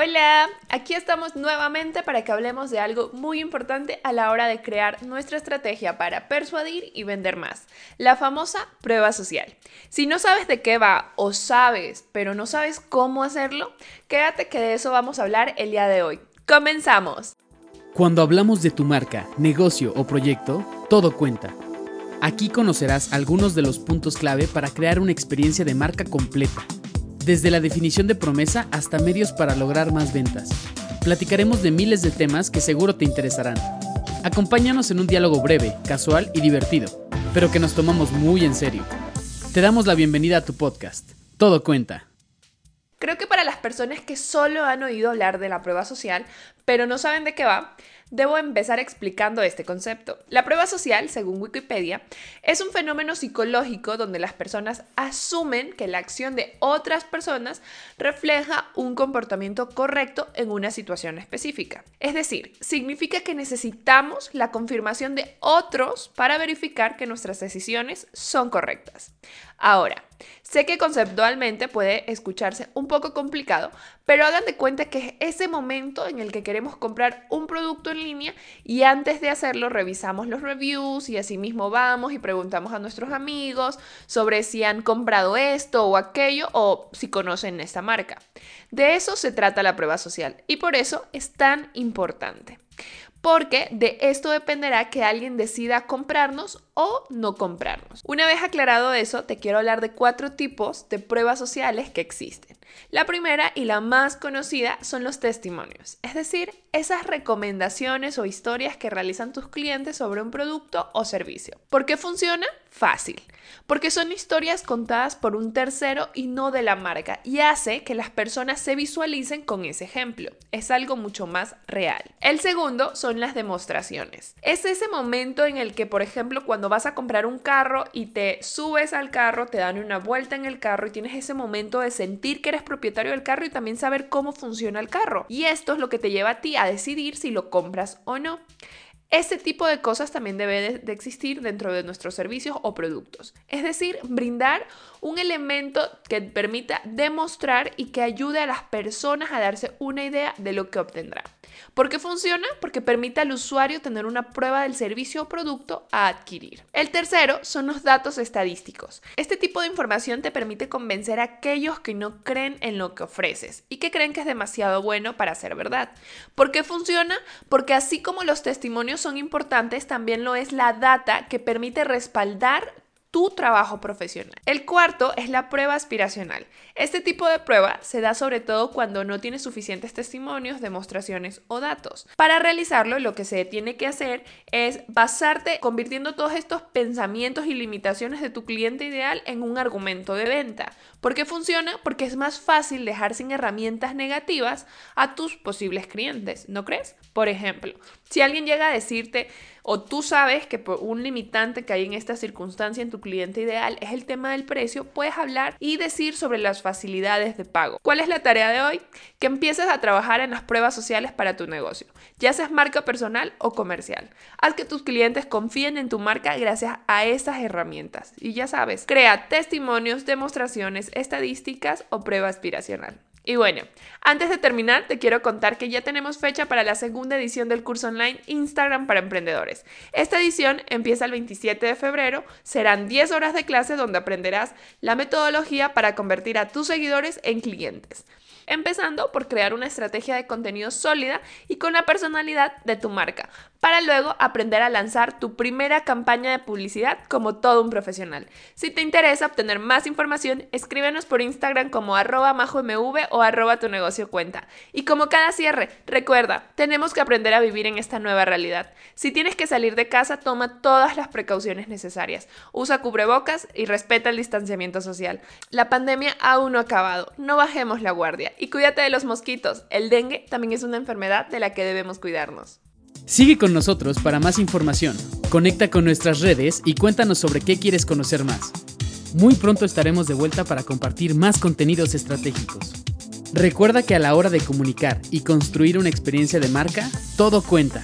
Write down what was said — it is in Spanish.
Hola, aquí estamos nuevamente para que hablemos de algo muy importante a la hora de crear nuestra estrategia para persuadir y vender más, la famosa prueba social. Si no sabes de qué va o sabes, pero no sabes cómo hacerlo, quédate que de eso vamos a hablar el día de hoy. ¡Comenzamos! Cuando hablamos de tu marca, negocio o proyecto, todo cuenta. Aquí conocerás algunos de los puntos clave para crear una experiencia de marca completa desde la definición de promesa hasta medios para lograr más ventas. Platicaremos de miles de temas que seguro te interesarán. Acompáñanos en un diálogo breve, casual y divertido, pero que nos tomamos muy en serio. Te damos la bienvenida a tu podcast. Todo cuenta. Creo que para las personas que solo han oído hablar de la prueba social, pero no saben de qué va, debo empezar explicando este concepto. La prueba social, según Wikipedia, es un fenómeno psicológico donde las personas asumen que la acción de otras personas refleja un comportamiento correcto en una situación específica. Es decir, significa que necesitamos la confirmación de otros para verificar que nuestras decisiones son correctas. Ahora, sé que conceptualmente puede escucharse un poco complicado, pero hagan de cuenta que es ese momento en el que queremos comprar un producto en línea y antes de hacerlo revisamos los reviews y así mismo vamos y preguntamos a nuestros amigos sobre si han comprado esto o aquello o si conocen esta marca. De eso se trata la prueba social y por eso es tan importante porque de esto dependerá que alguien decida comprarnos o no comprarnos. Una vez aclarado eso, te quiero hablar de cuatro tipos de pruebas sociales que existen. La primera y la más conocida son los testimonios, es decir, esas recomendaciones o historias que realizan tus clientes sobre un producto o servicio. ¿Por qué funciona? Fácil, porque son historias contadas por un tercero y no de la marca y hace que las personas se visualicen con ese ejemplo. Es algo mucho más real. El segundo son las demostraciones. Es ese momento en el que, por ejemplo, cuando vas a comprar un carro y te subes al carro, te dan una vuelta en el carro y tienes ese momento de sentir que eres propietario del carro y también saber cómo funciona el carro. Y esto es lo que te lleva a ti a decidir si lo compras o no. Este tipo de cosas también debe de, existir dentro de nuestros servicios o productos. Es decir, brindar un elemento que permita demostrar y que ayude a las personas a darse una idea de lo que obtendrá. ¿Por qué funciona? Porque permite al usuario tener una prueba del servicio o producto a adquirir. El tercero son los datos estadísticos. Este tipo de información te permite convencer a aquellos que no creen en lo que ofreces y que creen que es demasiado bueno para ser verdad. ¿Por qué funciona? Porque así como los testimonios son importantes, también lo es la data que permite respaldar tu trabajo profesional. El cuarto es la prueba aspiracional. Este tipo de prueba se da sobre todo cuando no tienes suficientes testimonios, demostraciones o datos. Para realizarlo, lo que se tiene que hacer es basarte convirtiendo todos estos pensamientos y limitaciones de tu cliente ideal en un argumento de venta. ¿Por qué funciona? Porque es más fácil dejar sin herramientas negativas a tus posibles clientes, ¿no crees? Por ejemplo, si alguien llega a decirte o tú sabes que por un limitante que hay en esta circunstancia en tu cliente ideal es el tema del precio, puedes hablar y decir sobre las facilidades de pago. ¿Cuál es la tarea de hoy? Que empieces a trabajar en las pruebas sociales para tu negocio, ya seas marca personal o comercial. Haz que tus clientes confíen en tu marca gracias a esas herramientas. Y ya sabes, crea testimonios, demostraciones, estadísticas o prueba aspiracional. Y bueno, antes de terminar, te quiero contar que ya tenemos fecha para la segunda edición del curso online Instagram para emprendedores. Esta edición empieza el 27 de febrero, serán 10 horas de clase donde aprenderás la metodología para convertir a tus seguidores en clientes empezando por crear una estrategia de contenido sólida y con la personalidad de tu marca, para luego aprender a lanzar tu primera campaña de publicidad como todo un profesional. Si te interesa obtener más información, escríbenos por Instagram como arroba majomv o arroba tu negocio cuenta. Y como cada cierre, recuerda, tenemos que aprender a vivir en esta nueva realidad. Si tienes que salir de casa, toma todas las precauciones necesarias. Usa cubrebocas y respeta el distanciamiento social. La pandemia aún no ha acabado, no bajemos la guardia y cuídate de los mosquitos. El dengue también es una enfermedad de la que debemos cuidarnos. Sigue con nosotros para más información. Conecta con nuestras redes y cuéntanos sobre qué quieres conocer más. Muy pronto estaremos de vuelta para compartir más contenidos estratégicos. Recuerda que a la hora de comunicar y construir una experiencia de marca, todo cuenta.